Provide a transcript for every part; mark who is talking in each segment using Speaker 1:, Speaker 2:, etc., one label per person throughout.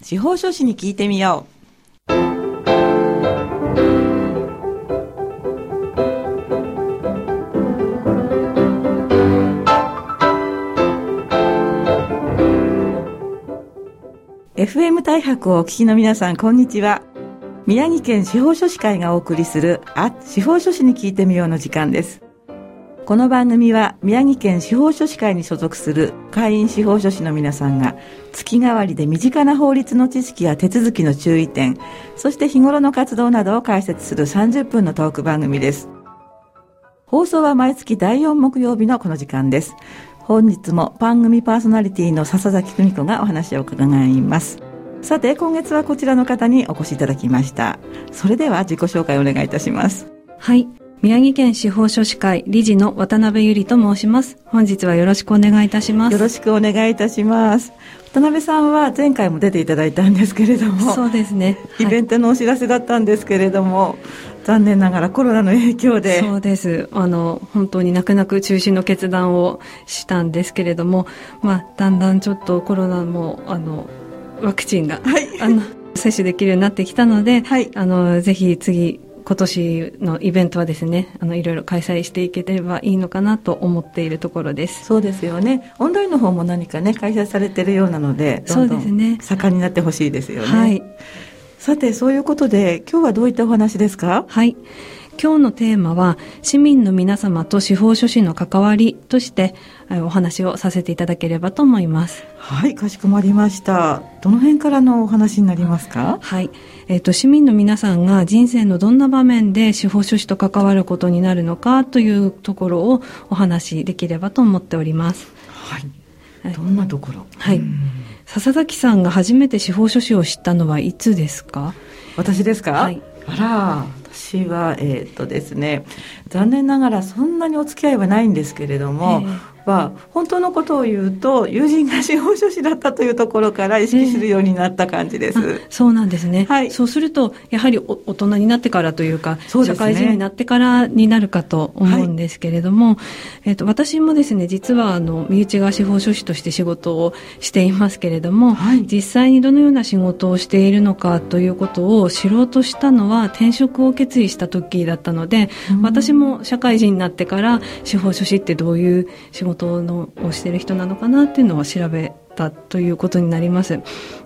Speaker 1: 司法書士に聞いてみよう。FM 大白をお聞きの皆さん、こんにちは。宮城県司法書士会がお送りする、あ、司法書士に聞いてみようの時間です。この番組は宮城県司法書士会に所属する会員司法書士の皆さんが月替わりで身近な法律の知識や手続きの注意点、そして日頃の活動などを解説する30分のトーク番組です。放送は毎月第4木曜日のこの時間です。本日も番組パーソナリティの笹崎久美子がお話を伺います。さて、今月はこちらの方にお越しいただきました。それでは自己紹介をお願いいたします。
Speaker 2: はい。宮城県司法書士会理事の渡辺ゆりと申します。本日はよろしくお願いいたします。
Speaker 1: よろしくお願いいたします。渡辺さんは前回も出ていただいたんですけれども、
Speaker 2: そうですね。
Speaker 1: イベントのお知らせだったんですけれども、残念ながらコロナの影響で。
Speaker 2: そうです。あの、本当に泣く泣く中止の決断をしたんですけれども、まあ、だんだんちょっとコロナも、あの、ワクチンが、
Speaker 1: はい
Speaker 2: あの、接種できるようになってきたので、
Speaker 1: はい
Speaker 2: あの、ぜひ次、今年のイベントはですね、あの、いろいろ開催していければいいのかなと思っているところです。
Speaker 1: そうですよね。オンラインの方も何かね、開催されてるようなので、どんど
Speaker 2: そうですね
Speaker 1: ん盛んになってほしいですよね。
Speaker 2: はい。
Speaker 1: さて、そういうことで、今日はどういったお話ですか？
Speaker 2: はい。今日のテーマは、市民の皆様と司法書士の関わりとして、えお話をさせていただければと思います。
Speaker 1: はい、かしこまりました。どの辺からのお話になりますか？
Speaker 2: はい。えっ、と、市民の皆さんが人生のどんな場面で司法書士と関わることになるのかというところをお話しできればと思っております。
Speaker 1: はい。
Speaker 2: はい
Speaker 1: どんなところ？
Speaker 2: はい。笹崎さんが初めて司法書士を知ったのはいつですか？
Speaker 1: 私ですか、
Speaker 2: はい
Speaker 1: あら、私は、えーっとですね、残念ながらそんなにお付き合いはないんですけれども、
Speaker 2: え
Speaker 1: ーあ、本当のことを言うと、友人が司法書士だったというところから意識するようになった感じです。
Speaker 2: あそうなんですね。
Speaker 1: はい。
Speaker 2: そうすると、やはりお大人になってからというか、
Speaker 1: ね。
Speaker 2: 社会人になってからになるかと思うんですけれども、えっ、と、私もですね、実は、あの、身内が司法書士として仕事をしていますけれども、
Speaker 1: はい。
Speaker 2: 実際にどのような仕事をしているのかということを知ろうとしたのは転職を決意した時だったので、
Speaker 1: うん。
Speaker 2: 私も社会人になってから司法書士ってどういう仕事のをしてる人なのかなっていうのを調べたということになります。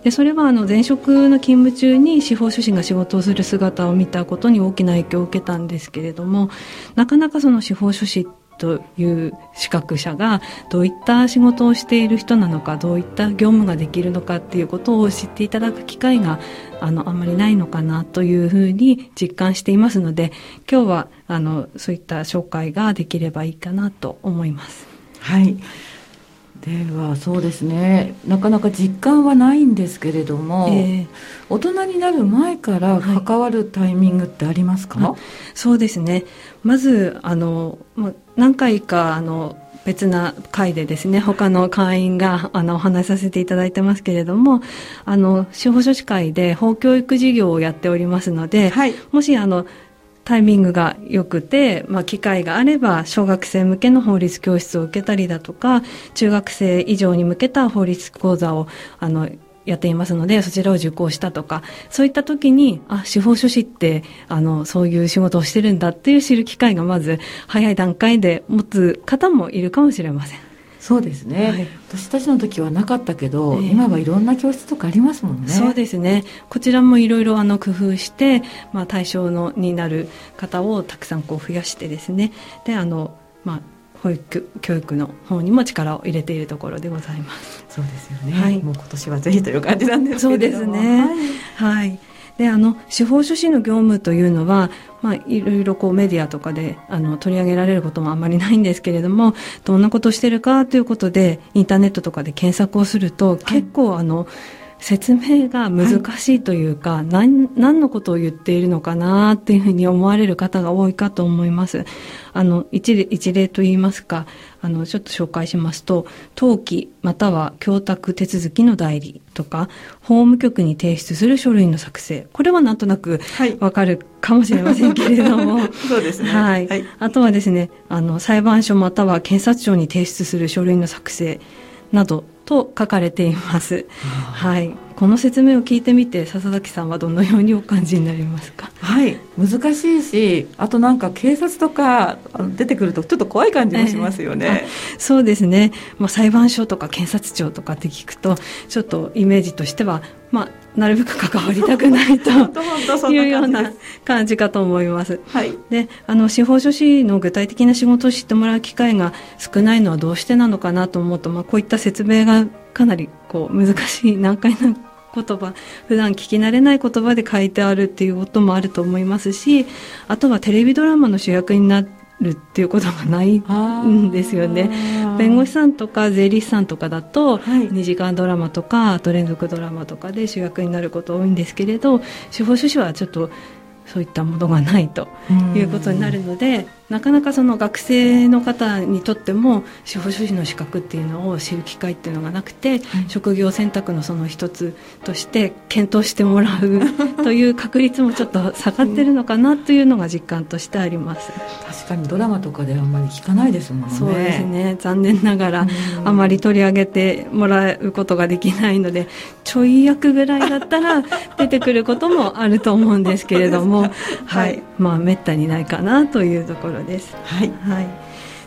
Speaker 2: でそれはあの前職の勤務中に司法書士が仕事をする姿を見たことに大きな影響を受けたんですけれどもなかなかその司法書士という資格者がどういった仕事をしている人なのかどういった業務ができるのかっていうことを知っていただく機会があのあんまりないのかなというふうに実感していますので今日はあのそういった紹介ができればいいかなと思います。
Speaker 1: はい。では、そうですね。なかなか実感はないんですけれども、
Speaker 2: えー
Speaker 1: 大人になる前から関わるタイミングってありますか、
Speaker 2: はいそうですね。まず、あの、まあ何回か、あの、別な会でですね、他の会員が、あの、お話しさせていただいてますけれども、あの、司法書士会で法教育事業をやっておりますので、
Speaker 1: はい。
Speaker 2: もし、あの、タイミングが良くて、まあ、機会があれば、小学生向けの法律教室を受けたりだとか、中学生以上に向けた法律講座を、あの、やっていますので、そちらを受講したとか、そういった時に、あ、司法書士って、あの、そういう仕事をしてるんだっていう知る機会がまず、早い段階で持つ方もいるかもしれません。
Speaker 1: そうですね、
Speaker 2: はい
Speaker 1: 私たちの時はなかったけど、
Speaker 2: ええ
Speaker 1: 今はいろんな教室とかありますもんね。
Speaker 2: そうですね。こちらもいろいろあの工夫して、まあ対象のになる方をたくさんこう増やしてですね。で、あの、まあ、保育教育の方にも力を入れているところでございます。
Speaker 1: そうですよね、
Speaker 2: はい
Speaker 1: もう今年はぜひという感じなんです
Speaker 2: そう
Speaker 1: けれども
Speaker 2: ですね。
Speaker 1: はい
Speaker 2: はい。で、あの、司法書士の業務というのは、まあ、いろいろこうメディアとかで、あの、取り上げられることもあんまりないんですけれども、どんなことをしてるかということで、インターネットとかで検索をすると、結構あの、説明が難しいというか、何、何のことを言っているのかなっていうふうに思われる方が多いかと思います。あの、一例、一例と言いますか、あの、ちょっと紹介しますと、登記または供託手続きの代理とか、法務局に提出する書類の作成。これはなんとなく
Speaker 1: はい
Speaker 2: わかるかもしれませんけれども、
Speaker 1: そうですね。
Speaker 2: はい、
Speaker 1: はい。
Speaker 2: あとはですね、あの、裁判所または検察庁に提出する書類の作成などと書かれています。はい。この説明を聞いてみて笹崎さんはどのようにお感じになりますか？
Speaker 1: はい。難しいしあとなんか警察とか出てくるとちょっと怖い感じもしますよね、
Speaker 2: えー、そうですね、まあ、裁判所とか検察庁とかって聞くとちょっとイメージとしては、まあ、なるべく関わりたくないと いうような感じかと思います。はい、であの司法書士の具体的な仕事を知ってもらう機会が少ないのはどうしてなのかなと思うと、まあ、こういった説明がかなりこう難しい難解な言葉普段聞き慣れない言葉で書いてあるっていうこともあると思いますしあとはテレビドラマの主役になるっていうことがないんですよね。弁護士さんとか税理士さんとかだと、2時間ドラマとかあと連続ドラマとかで主役になること多いんですけれど司法書士はちょっとそういったものがないということになるのでなかなかその学生の方にとっても司法書士の資格っていうのを知る機会っていうのがなくて、はい、職業選択のその一つとして検討してもらう という確率もちょっと下がってるのかなというのが実感としてあります。
Speaker 1: 確かにドラマとかであんまり聞かないですもんね。
Speaker 2: そうですね。残念ながらあまり取り上げてもらうことができないので、ちょい役ぐらいだったら 出てくることもあると思うんですけれども、はい、まあめったにないかなというところです。はい、はい。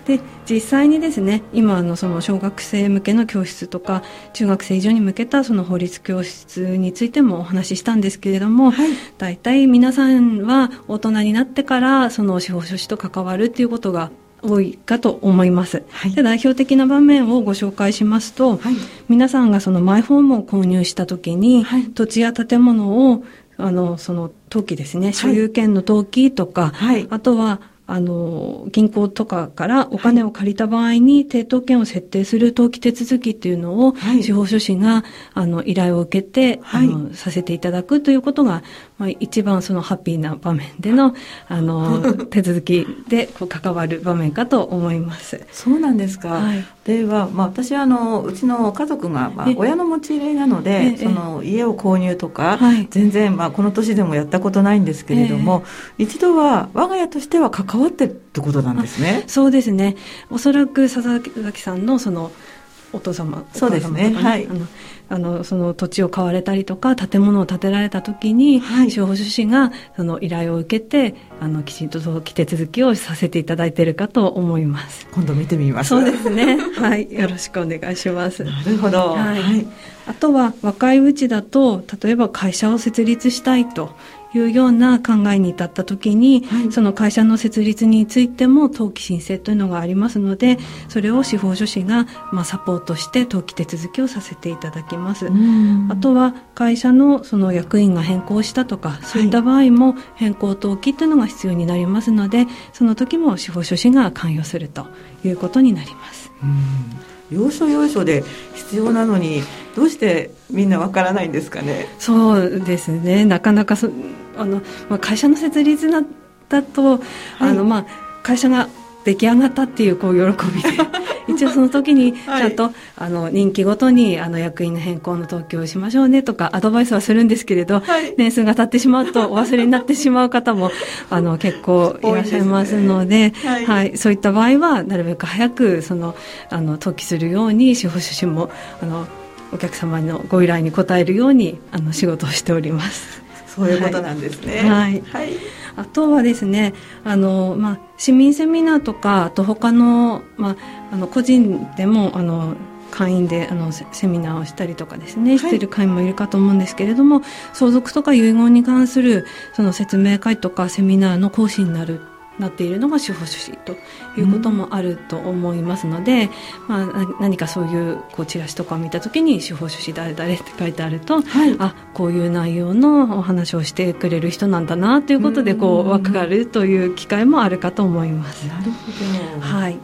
Speaker 2: で実際にですね今のその小学生向けの教室とか中学生以上に向けたその法律教室についてもお話ししたんですけれども、はい、大体皆さんは大人になってからその司法書士と関わるっていうことが多いかと思います、はい、で代表的な場面をご紹介しますと、はい、皆さんがそのマイホームを購入した時に、土地や建物をあのその登記ですね所有権の登記とか、あとはあの、銀行とかからお金を借りた場合に、抵当権を設定する登記手続きっていうのを、司法書士が、あの、依頼を受けて、あの、させていただくということが、まあ、一番そのハッピーな場面での、あの、手続きでこう関わる場面かと思います。
Speaker 1: そうなんですか。はい、では、まあ、私は、あの、うちの家族が、まあ、親の持ち入れなので、その、家を購入とか、はい、全然、まあ、この年でもやったことないんですけれども、一度は、我が家としては関わってるってことなんですね。
Speaker 2: そうですね。おそらく佐々木さんの、その、お父様
Speaker 1: そうですね、ね、はい、
Speaker 2: あのあのその土地を買われたりとか建物を建てられた時に、はい、司法書士がその依頼を受けてあのきちんと登記手続きをさせていただいているかと思います。
Speaker 1: 今度見てみます。
Speaker 2: そうですね。はい。よろしくお願いします。
Speaker 1: なるほど、はい、はい、
Speaker 2: あとは若いうちだと例えば会社を設立したいというような考えに至った時に、はい、その会社の設立についても登記申請というのがありますのでそれを司法書士が、まあ、サポートして登記手続きをさせていただきます。あとは会社のその役員が変更したとかそういった場合も変更登記というのが必要になりますのでその時も司法書士が関与するということになります。
Speaker 1: 要所要所で必要なのにどうしてみんなわからないんですかね？
Speaker 2: そうですね。なかなかそあの、まあ、会社の設立だだと、はい、あのまあ、会社が出来上がったっていうこう喜びで。一応その時にちゃんと、はい、あの任期ごとにあの役員の変更の登記をしましょうねとかアドバイスはするんですけれど、はい、年数が経ってしまうとお忘れになってしまう方も あの結構いらっしゃいますので、ね、はい、はい、そういった場合はなるべく早くそのあの登記するように司法書士もあのお客様のご依頼に応えるようにあの仕事をしております。
Speaker 1: そういうことなんですね。
Speaker 2: はい。はい、あとはですね、あのまあ市民セミナーとかあと他のまああの個人でもあの会員であのセミナーをしたりとかですね、はい、している会員もいるかと思うんですけれども相続とか遺言に関するその説明会とかセミナーの講師になるなっているのが司法書士ということもあると思いますので、うん、まあ、何かそういうこうチラシとかを見た時に司法書士誰々って書いてあると、はい、あこういう内容のお話をしてくれる人なんだなということでこう分かるという機会もあるかと思います。
Speaker 1: なるほど
Speaker 2: はい。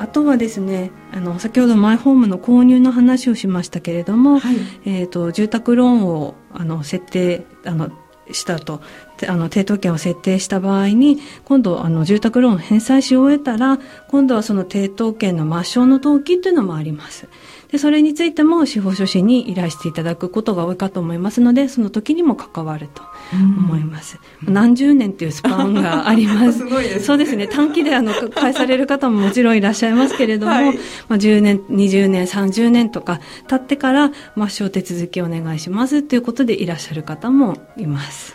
Speaker 2: あとはですねあの先ほどマイホームの購入の話をしましたけれども、はい、えーと住宅ローンをあの設定あのしたと。あの抵当権を設定した場合に今度あの住宅ローン返済し終えたら今度はその抵当権の抹消の登記というのもあります。で、それについても司法書士に依頼していただくことが多いかと思いますので、その時にも関わると思います。うん、何十年っていうスパンがあります。
Speaker 1: すごいです、ね、
Speaker 2: そうですね。短期であの、返される方ももちろんいらっしゃいますけれども、はい、まあ10年、20年、30年とか経ってから、まあ、小手続きお願いしますということでいらっしゃる方もいます。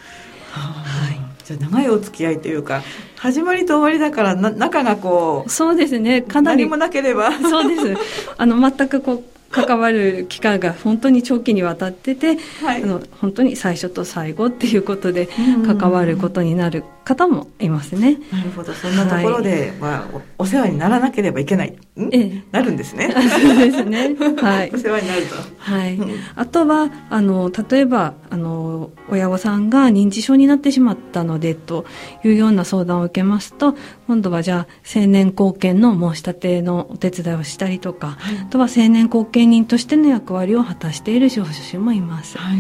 Speaker 1: はい。じゃ長いお付き合いというか始まりと終わりだからな仲がこう
Speaker 2: そうですね。かなり
Speaker 1: 何もなければ。
Speaker 2: そうです。あの全くこう関わる期間が本当に長期にわたってて、はい、あの本当に最初と最後っていうことで関わることになる方もいますね。
Speaker 1: なるほどそんなところで、はい、まあ、お世話にならなければいけない、ええ、なるんですね。
Speaker 2: そうですね。はい。
Speaker 1: お世話になると。
Speaker 2: はい。あとはあの例えばあの親御さんが認知症になってしまったのでというような相談を受けますと今度はじゃあ青年後見の申し立てのお手伝いをしたりとか、はい、あとは青年後見人としての役割を果たしている司法書士もいます。はい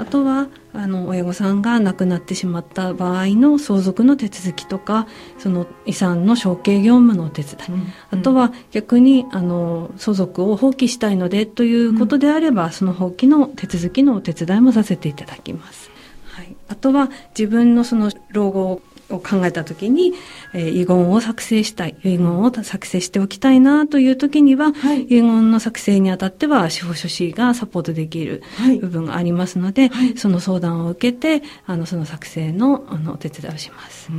Speaker 2: あとはあの親御さんが亡くなってしまった場合の相続の手続きとかその遺産の承継業務のお手伝い、うん、あとは逆にあの相続を放棄したいのでということであれば、うん、その放棄の手続きのお手伝いもさせていただきます。はい、あとは自分のその老後を考えた時に、えー、遺言を作成したい遺言を作成しておきたいなという時には、はい、遺言の作成にあたっては司法書士がサポートできる部分がありますので、はい、その相談を受けてあのその作成のあのお手伝いをします。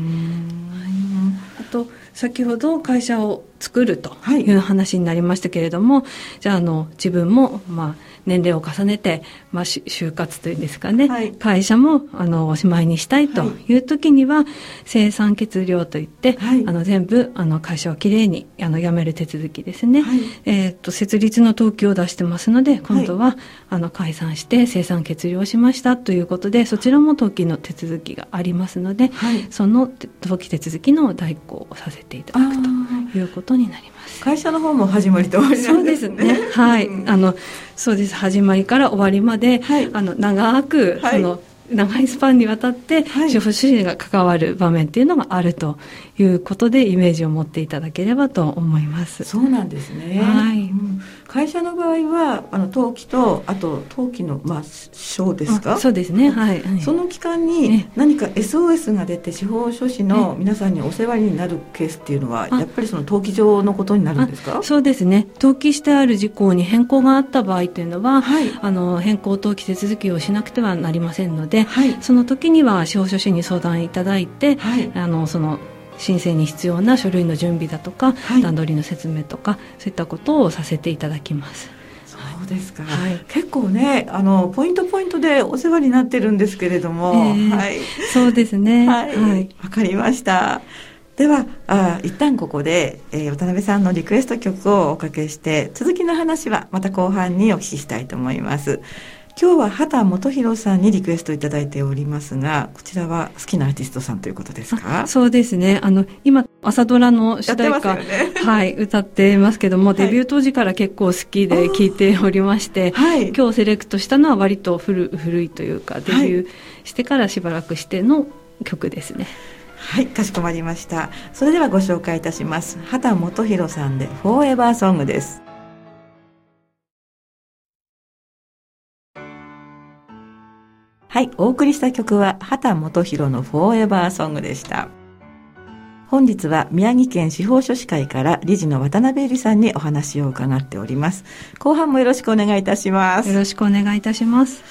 Speaker 2: あと先ほど会社を作るという話になりましたけれども、じゃああの自分もまあ年齢を重ねて、まあ、就活というんですかね、はい、会社もあのおしまいにしたいとい。う時には、はい、生産決了といって、はい、あの全部あの会社をきれいにあの辞める手続きですね、えーと、設立の登記を出してますので今度は、あの解散して生産決了しましたということでそちらも登記の手続きがありますので、その登記手続きの代行をさせていただくということになります。
Speaker 1: 会社の方も始まりと終わりなんですね。そうですね。
Speaker 2: はい。あの、そうです。始まりから終わりまで、はい、あの、長く、はい、その、長いスパンにわたって、主婦主人が関わる場面っていうのがあるということでイメージを持っていただければと思います。
Speaker 1: そうなんですね。はい。うん、会社の場合はあの登記とあと登記のまあ賞ですか？
Speaker 2: そうですね。はい。
Speaker 1: その期間に何か SOS が出て司法書士の皆さんにお世話になるケースっていうのはやっぱりその登記上のことになるんですか？
Speaker 2: そうですね。登記してある事項に変更があった場合というのは、はい、あの変更登記手続きをしなくてはなりませんので、はい、その時には司法書士に相談いただいて、はい、あのその申請に必要な書類の準備だとか、はい、段取りの説明とかそういったことをさせていただきます。
Speaker 1: そうですか、はい、結構ねあのポイントポイントでお世話になってるんですけれども、えー、はい、
Speaker 2: そうですね。
Speaker 1: はい。わ、はい、かりました。ではあ一旦ここで、えー、渡辺さんのリクエスト曲をおかけして続きの話はまた後半にお聞きしたいと思います今日は畑元弘さんにリクエストいただいておりますが、こちらは好きなアーティストさんということですか？
Speaker 2: そうですね。あの、今、朝ドラの主題歌、ね、はい、歌ってますけども、デビュー当時から結構好きで聴いておりまして、はい、今日セレクトしたのは割と古古いというか、デビューしてからしばらくしての曲ですね。
Speaker 1: はい、かしこまりました。それではご紹介いたします。畑元弘さんで、フォーエバーソングです。はい、お送りした曲は畑元博のフォーエバーソングでした。本日は宮城県司法書士会から理事の渡辺恵里さんにお話を伺っております。後半もよろしくお願いいたします。
Speaker 2: よろしくお願いいたします。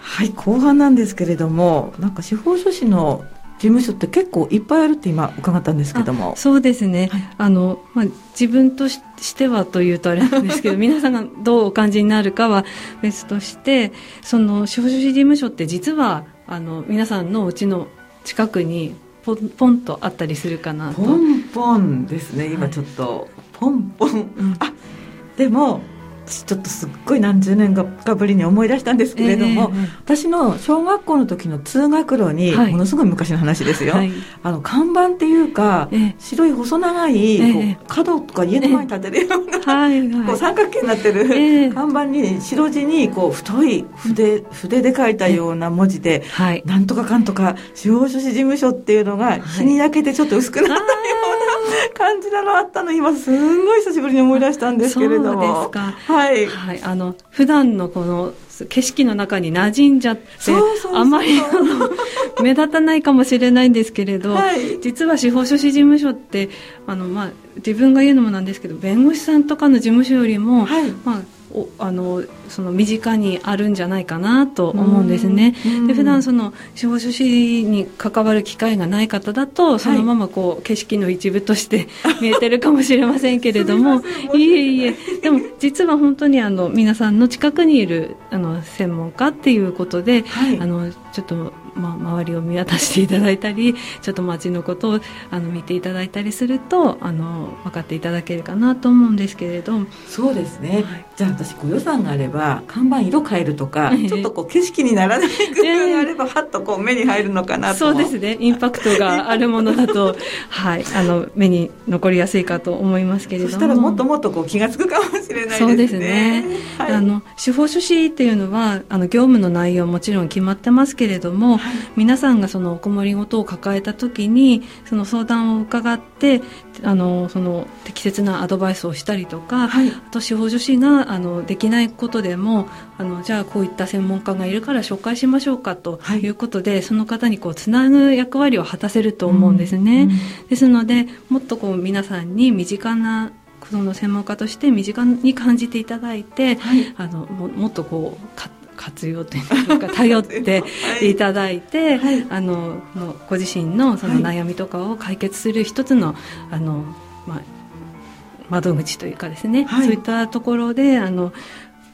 Speaker 1: はい、後半なんですけれども、なんか司法書士の事務所って結構いっぱいあるって今伺ったんですけども。
Speaker 2: そうですね、はい、あのまあ、自分としてはというとあれなんですけど 皆さんがどうお感じになるかは別としてその司法書士事務所って実はあの皆さんのうちの近くにポンポンとあったりするかなと。
Speaker 1: ポンポンですね今ちょっと、はい、ポンポン、うん、あでもちょっとすっごい何十年かぶりに思い出したんですけれども、えー、私の小学校の時の通学路に、ものすごい昔の話ですよ、はい、あの看板っていうか、えー、白い細長い、こう角とか家の前に立てるような、はいはい、こう三角形になってる、看板に白地にこう太い筆筆で書いたような文字で、なんとかかんとか司法書士事務所っていうのが日に焼けてちょっと薄くなったような。感じなのあったの。今すんごい久しぶりに思い出したんですけれども。
Speaker 2: そうですか。
Speaker 1: はい、
Speaker 2: はい、あの普段のこの景色の中に馴染んじゃってあまり 目立たないかもしれないんですけれど、
Speaker 1: はい。
Speaker 2: 実は司法書士事務所ってあの、まあ、自分が言うのもなんですけど弁護士さんとかの事務所よりも、
Speaker 1: はい。
Speaker 2: まあ、おあのその身近にあるんじゃないかなと思うんですね。
Speaker 1: うん
Speaker 2: で普段その司法書士に関わる機会がない方だとそのままこう景色の一部として 見えてるかもしれませんけれども。いえいえ。でも実は本当にあの皆さんの近くにいるあの専門家っていうことで、
Speaker 1: はい。
Speaker 2: あのちょっと、まあ、周りを見渡していただいたりちょっと街のことをあの見ていただいたりするとあの分かっていただけるかなと思うんですけれど
Speaker 1: そうですね、
Speaker 2: はい
Speaker 1: じゃあ私ご予算があれば看板色変えるとか、
Speaker 2: ええ。
Speaker 1: ちょっとこう景色にならない工夫があれば、はっとこう目に入るのかなと。
Speaker 2: そうですね。インパクトがあるものだと、はい、あの目に残りやすいかと思いますけれども。
Speaker 1: そしたらもっともっとこう気がつくかもしれないですね。
Speaker 2: そうですね、
Speaker 1: はい、
Speaker 2: あの司法書士っていうのはあの業務の内容もちろん決まってますけれども、皆さんがそのお困りごとを抱えた時にその相談を伺ってあのその適切なアドバイスをしたりとか、
Speaker 1: はい。
Speaker 2: あと司法書士があのできないことでもあのじゃあこういった専門家がいるから紹介しましょうかと
Speaker 1: はい。
Speaker 2: いうことで、その方にこうつなぐ役割を果たせると思うんですね。
Speaker 1: うん。うん
Speaker 2: ですのでもっとこう皆さんに身近なその専門家として身近に感じていただいて、
Speaker 1: はい。
Speaker 2: あのももっとこうか活用というか頼っていただいて、
Speaker 1: はい
Speaker 2: あののご自身のその悩みとかを解決する一つのあの、まあ、窓口というかですね、
Speaker 1: はい
Speaker 2: そういったところであの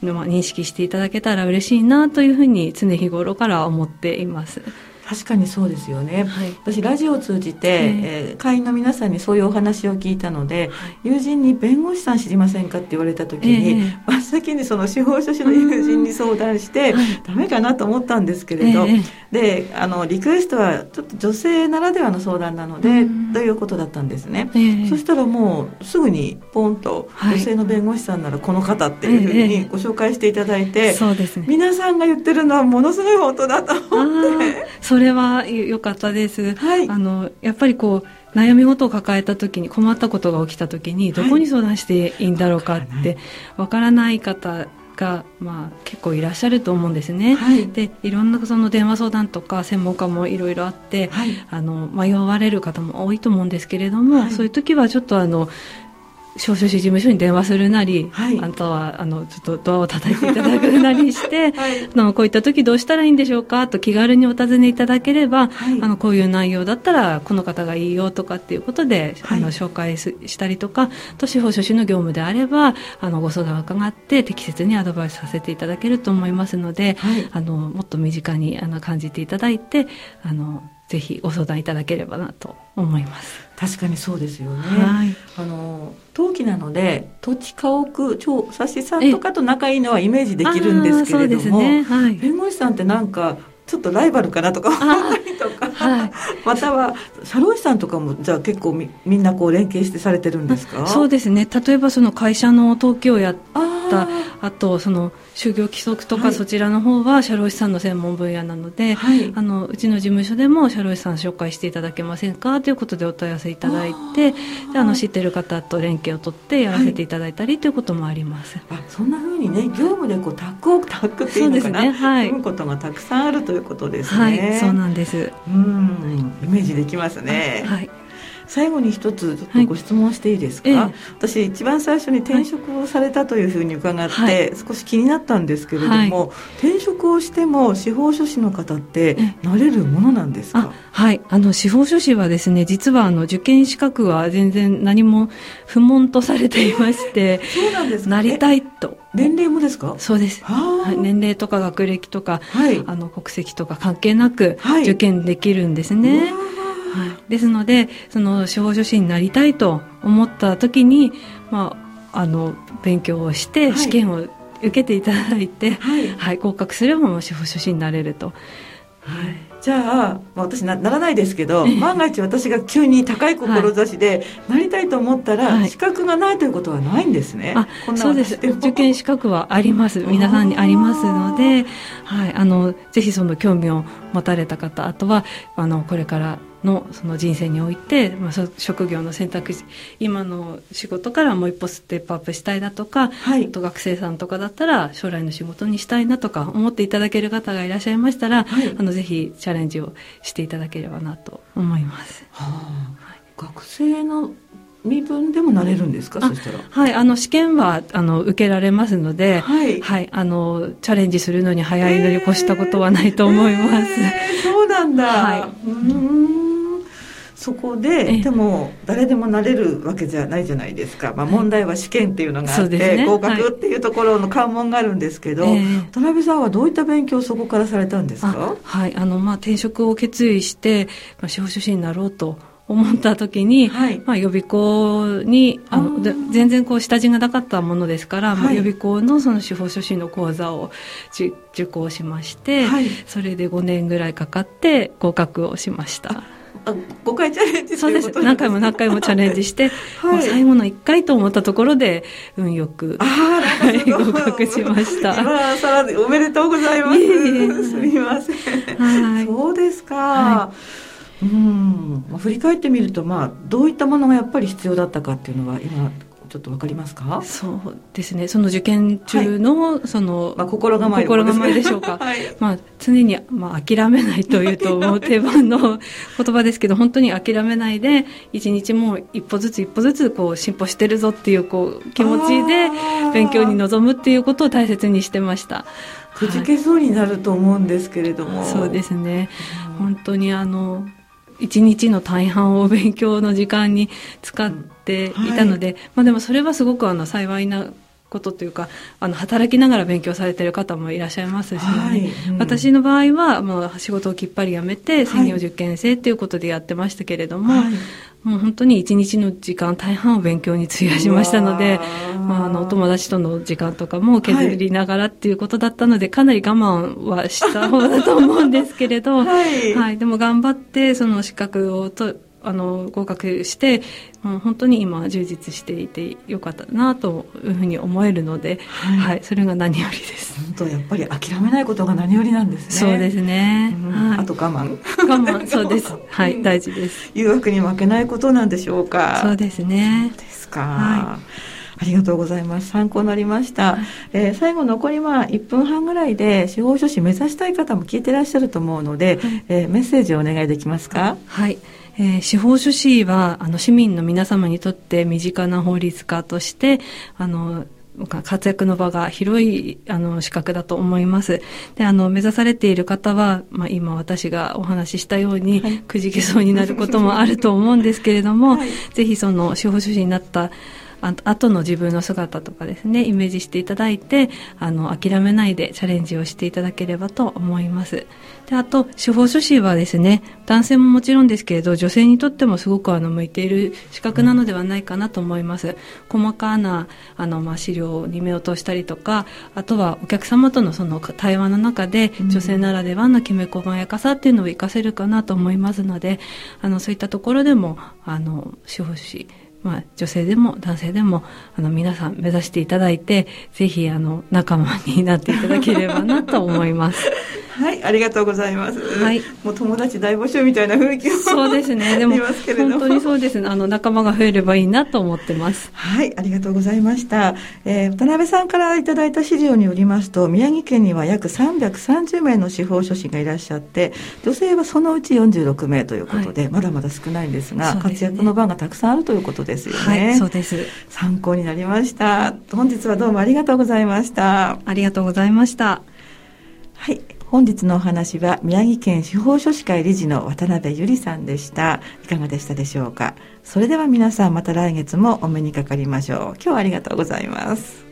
Speaker 2: まあ認識していただけたら嬉しいなというふうに常日頃から思っています。
Speaker 1: 確かにそうですよね、
Speaker 2: はい。
Speaker 1: 私ラジオを通じて、
Speaker 2: え
Speaker 1: え。ー会員の皆さんにそういうお話を聞いたので、友人に弁護士さん知りませんかって言われた時に、
Speaker 2: ええ
Speaker 1: 真っ先にその司法書士の友人に相談して、
Speaker 2: はい。
Speaker 1: ダメかなと思ったんですけれど、
Speaker 2: ええ
Speaker 1: であのリクエストはちょっと女性ならではの相談なので、
Speaker 2: うん。
Speaker 1: ということだったんですね、
Speaker 2: ええ。
Speaker 1: そしたらもうすぐにポンと
Speaker 2: はい。
Speaker 1: 女性の弁護士さんならこの方っていうふう
Speaker 2: ええ
Speaker 1: にご紹介していただいて、
Speaker 2: そうですね。
Speaker 1: 皆さんが言ってるのはものすごい本当だと思って。
Speaker 2: それはよかったです、
Speaker 1: はい。
Speaker 2: あのやっぱりこう悩み事を抱えた時に困ったことが起きた時にどこに相談していいんだろうかってわからない方が、まあ、結構いらっしゃると思うんですね、
Speaker 1: はい。
Speaker 2: でいろんなその電話相談とか専門家もいろいろあって、
Speaker 1: はい。
Speaker 2: あの迷われる方も多いと思うんですけれども、
Speaker 1: はい。
Speaker 2: そういう時はちょっとあの司法書士事務所に電話するなり、
Speaker 1: はい。
Speaker 2: あとはあのちょっとドアを叩いていただくなりして、
Speaker 1: はい。
Speaker 2: あのこういった時どうしたらいいんでしょうかと気軽にお尋ねいただければ、
Speaker 1: はい。
Speaker 2: あのこういう内容だったらこの方がいいよとかっていうことで、
Speaker 1: はい。
Speaker 2: あの紹介すしたりとかと司法書士の業務であればあのご相談を伺って適切にアドバイスさせていただけると思いますので、
Speaker 1: はい。
Speaker 2: あのもっと身近にあの感じていただいてあのぜひご相談いただければなと思います。
Speaker 1: 確かにそうですよね、
Speaker 2: はい。
Speaker 1: あの登記なので土地家屋調査士さんとかと仲いいのはイメージできるんですけれども、
Speaker 2: ね。はい。
Speaker 1: 弁護士さんってなんかちょっとライバルかなとか思ったりとか、
Speaker 2: はい。
Speaker 1: または社労士さんとかもじゃあ結構みみんなこう連携してされてるんですか？
Speaker 2: そうですね。例えばその会社の登記をやっ
Speaker 1: あ
Speaker 2: た。
Speaker 1: ー。
Speaker 2: あとその就業規則とか、
Speaker 1: はい。
Speaker 2: そちらの方は社労士さんの専門分野なので、
Speaker 1: はい。
Speaker 2: あのうちの事務所でも社労士さん紹介していただけませんかということでお問い合わせいただいてであの知ってる方と連携を取ってやらせていただいたりということもあります。
Speaker 1: あそんな風にね業務でこうタッグをタッグっていうのかな。
Speaker 2: そうですねはい。
Speaker 1: 組むことがたくさんあるということですね。
Speaker 2: はい、そうなんです。
Speaker 1: うんイメージできますね、
Speaker 2: はい、
Speaker 1: 最後に一つちょっとご質問していいですか、
Speaker 2: はいえ。
Speaker 1: 私一番最初に転職をされたというふうに伺って、
Speaker 2: はい。
Speaker 1: 少し気になったんですけれども、転職をしても司法書士の方って
Speaker 2: え
Speaker 1: なれるものなんです
Speaker 2: あ
Speaker 1: か
Speaker 2: はい、あの司法書士はですね実はあの受験資格は全然何も不問とされていまして
Speaker 1: そうなんですか？
Speaker 2: なり
Speaker 1: い
Speaker 2: たいと。
Speaker 1: 年齢もですか？
Speaker 2: そうです、年齢とか学歴とか
Speaker 1: はい。
Speaker 2: あの国籍とか関係なく
Speaker 1: はい。
Speaker 2: 受験できるんですね、はいですのでその司法書士になりたいと思った時に、まあ、あの勉強をして
Speaker 1: はい。
Speaker 2: 試験を受けていただいて、
Speaker 1: はい。
Speaker 2: はい、合格すればもう司法書士になれると。はい。
Speaker 1: じゃあ、まあ、私なならないですけど万が一私が急に高い志でなりたいと思ったら、
Speaker 2: はい。
Speaker 1: 資格がないということはないんですね。
Speaker 2: あそうです。受験資格はあります。皆さんにありますので、はい、あのぜひその興味を持たれた方あとはあのこれからのその人生において、まあ、職業の選択肢今の仕事からもう一歩ステップアップしたいだとか、はい、と学生さんとかだったら将来の仕事にしたいなとか思っていただける方がいらっしゃいましたら、はい、あのぜひチャレンジをしていただければなと思います。は
Speaker 1: あ、はい、学生の身分でもなれるんですか？そしたら。
Speaker 2: はい。あの試験はあの受けられますので、はい、はい、あのチャレンジするのに早いのに越したことはないと思います、え
Speaker 1: ー、そうなんだ、はい、うんそこででも誰でもなれるわけじゃないじゃないですか、まあ、問題は試験っていうのがあって、ね、合格っていうところの関門があるんですけど、はい、田辺さんはどういった勉強をそこからされたんですか？
Speaker 2: はい。あの、まあ、転職を決意して、まあ、司法書士になろうと思った時に、はい、まあ、予備校にあの全然こう下地がなかったものですから、はい、まあ、予備校のその司法書士の講座を受講しまして、はい、それで5年ぐらいかかって合格をしました。
Speaker 1: あ5回チャレンジ
Speaker 2: そうです。何回も何回もチャレンジして、はい、最後の1回と思ったところで運よく、はい、合格しました。
Speaker 1: 今さらおめでとうございます。すみません、はい、そうですか、はい。うん、まあ、振り返ってみると、まあ、どういったものがやっぱり必要だったかっていうのは今ちょっとわかりますか？
Speaker 2: そうですね。その受験中の、はい、その、
Speaker 1: まあ、心構
Speaker 2: え、心構えでしょうか、はい、まあ、常に、まあ、諦めないというともう定番の言葉ですけど本当に諦めないで一日も一歩ずつ一歩ずつこう進歩してるぞっていうこう気持ちで勉強に臨むっていうことを大切にしてました。
Speaker 1: くじけそうになると思うんですけれども、
Speaker 2: はい、そうですね、本当にあの一日の大半を勉強の時間に使っていたので、はい、まあでもそれはすごくあの幸いなことというかあの働きながら勉強されている方もいらっしゃいますし、はい。うん、私の場合はもう仕事をきっぱり辞めて専業受験生っていうことでやってましたけれども、はい、もう本当に一日の時間大半を勉強に費やしましたので、まあ、あのお友達との時間とかも削りながらっていうことだったので、はい、かなり我慢はした方だと思うんですけれど、はい、はい、でも頑張ってその資格をとあの合格してもう本当に今充実していてよかったなというふうに思えるので、はい、はい、それが何よりです。
Speaker 1: 本当やっぱり諦めないことが何よりなんです
Speaker 2: ね。そうですね、
Speaker 1: うん、はい、あと我慢。
Speaker 2: 我慢。そうです。はい大事です。
Speaker 1: 誘惑に負けないことなんでしょうか。
Speaker 2: そうですね。
Speaker 1: そうですか、はいありがとうございます。参考になりました。えー、最後残りまあ1分半ぐらいで司法書士目指したい方も聞いてらっしゃると思うので、はい、えー、メッセージをお願いできますか？
Speaker 2: はい。えー、司法書士はあの市民の皆様にとって身近な法律家としてあの活躍の場が広いあの資格だと思います。で、あの目指されている方は、まあ、今私がお話ししたように、はい、くじけそうになることもあると思うんですけれども、はい、ぜひその司法書士になったあ後の自分の姿とかですねイメージしていただいてあの諦めないでチャレンジをしていただければと思います。であと司法書士はですね男性ももちろんですけれど女性にとってもすごくあの向いている資格なのではないかなと思います。細かなあの、まあ、資料に目を通したりとかあとはお客様とのその対話の中で女性ならではのきめ細やかさっていうのを活かせるかなと思いますのであのそういったところでもあの司法士まあ、女性でも男性でもあの皆さん目指していただいてぜひあの仲間になっていただければなと思います。
Speaker 1: はい、ありがとうございます。はい、もう友達大募集みたいな雰囲気を
Speaker 2: そうですね。でも本当にそうですね。あの仲間が増えればいいなと思ってます。
Speaker 1: はい、ありがとうございました。えー、渡辺さんからいただいた資料によりますと、宮城県には約330名の司法書士がいらっしゃって、女性はそのうち46名ということで、はい、まだまだ少ないんですが、すね、活躍の場がたくさんあるということですよね。
Speaker 2: はい、そうです。
Speaker 1: 参考になりました。本日はどうもありがとうございました。
Speaker 2: ありがとうございました。
Speaker 1: はい。本日のお話は宮城県司法書士会理事の渡辺由里さんでした。いかがでしたでしょうか。それでは皆さんまた来月もお目にかかりましょう。今日はありがとうございます。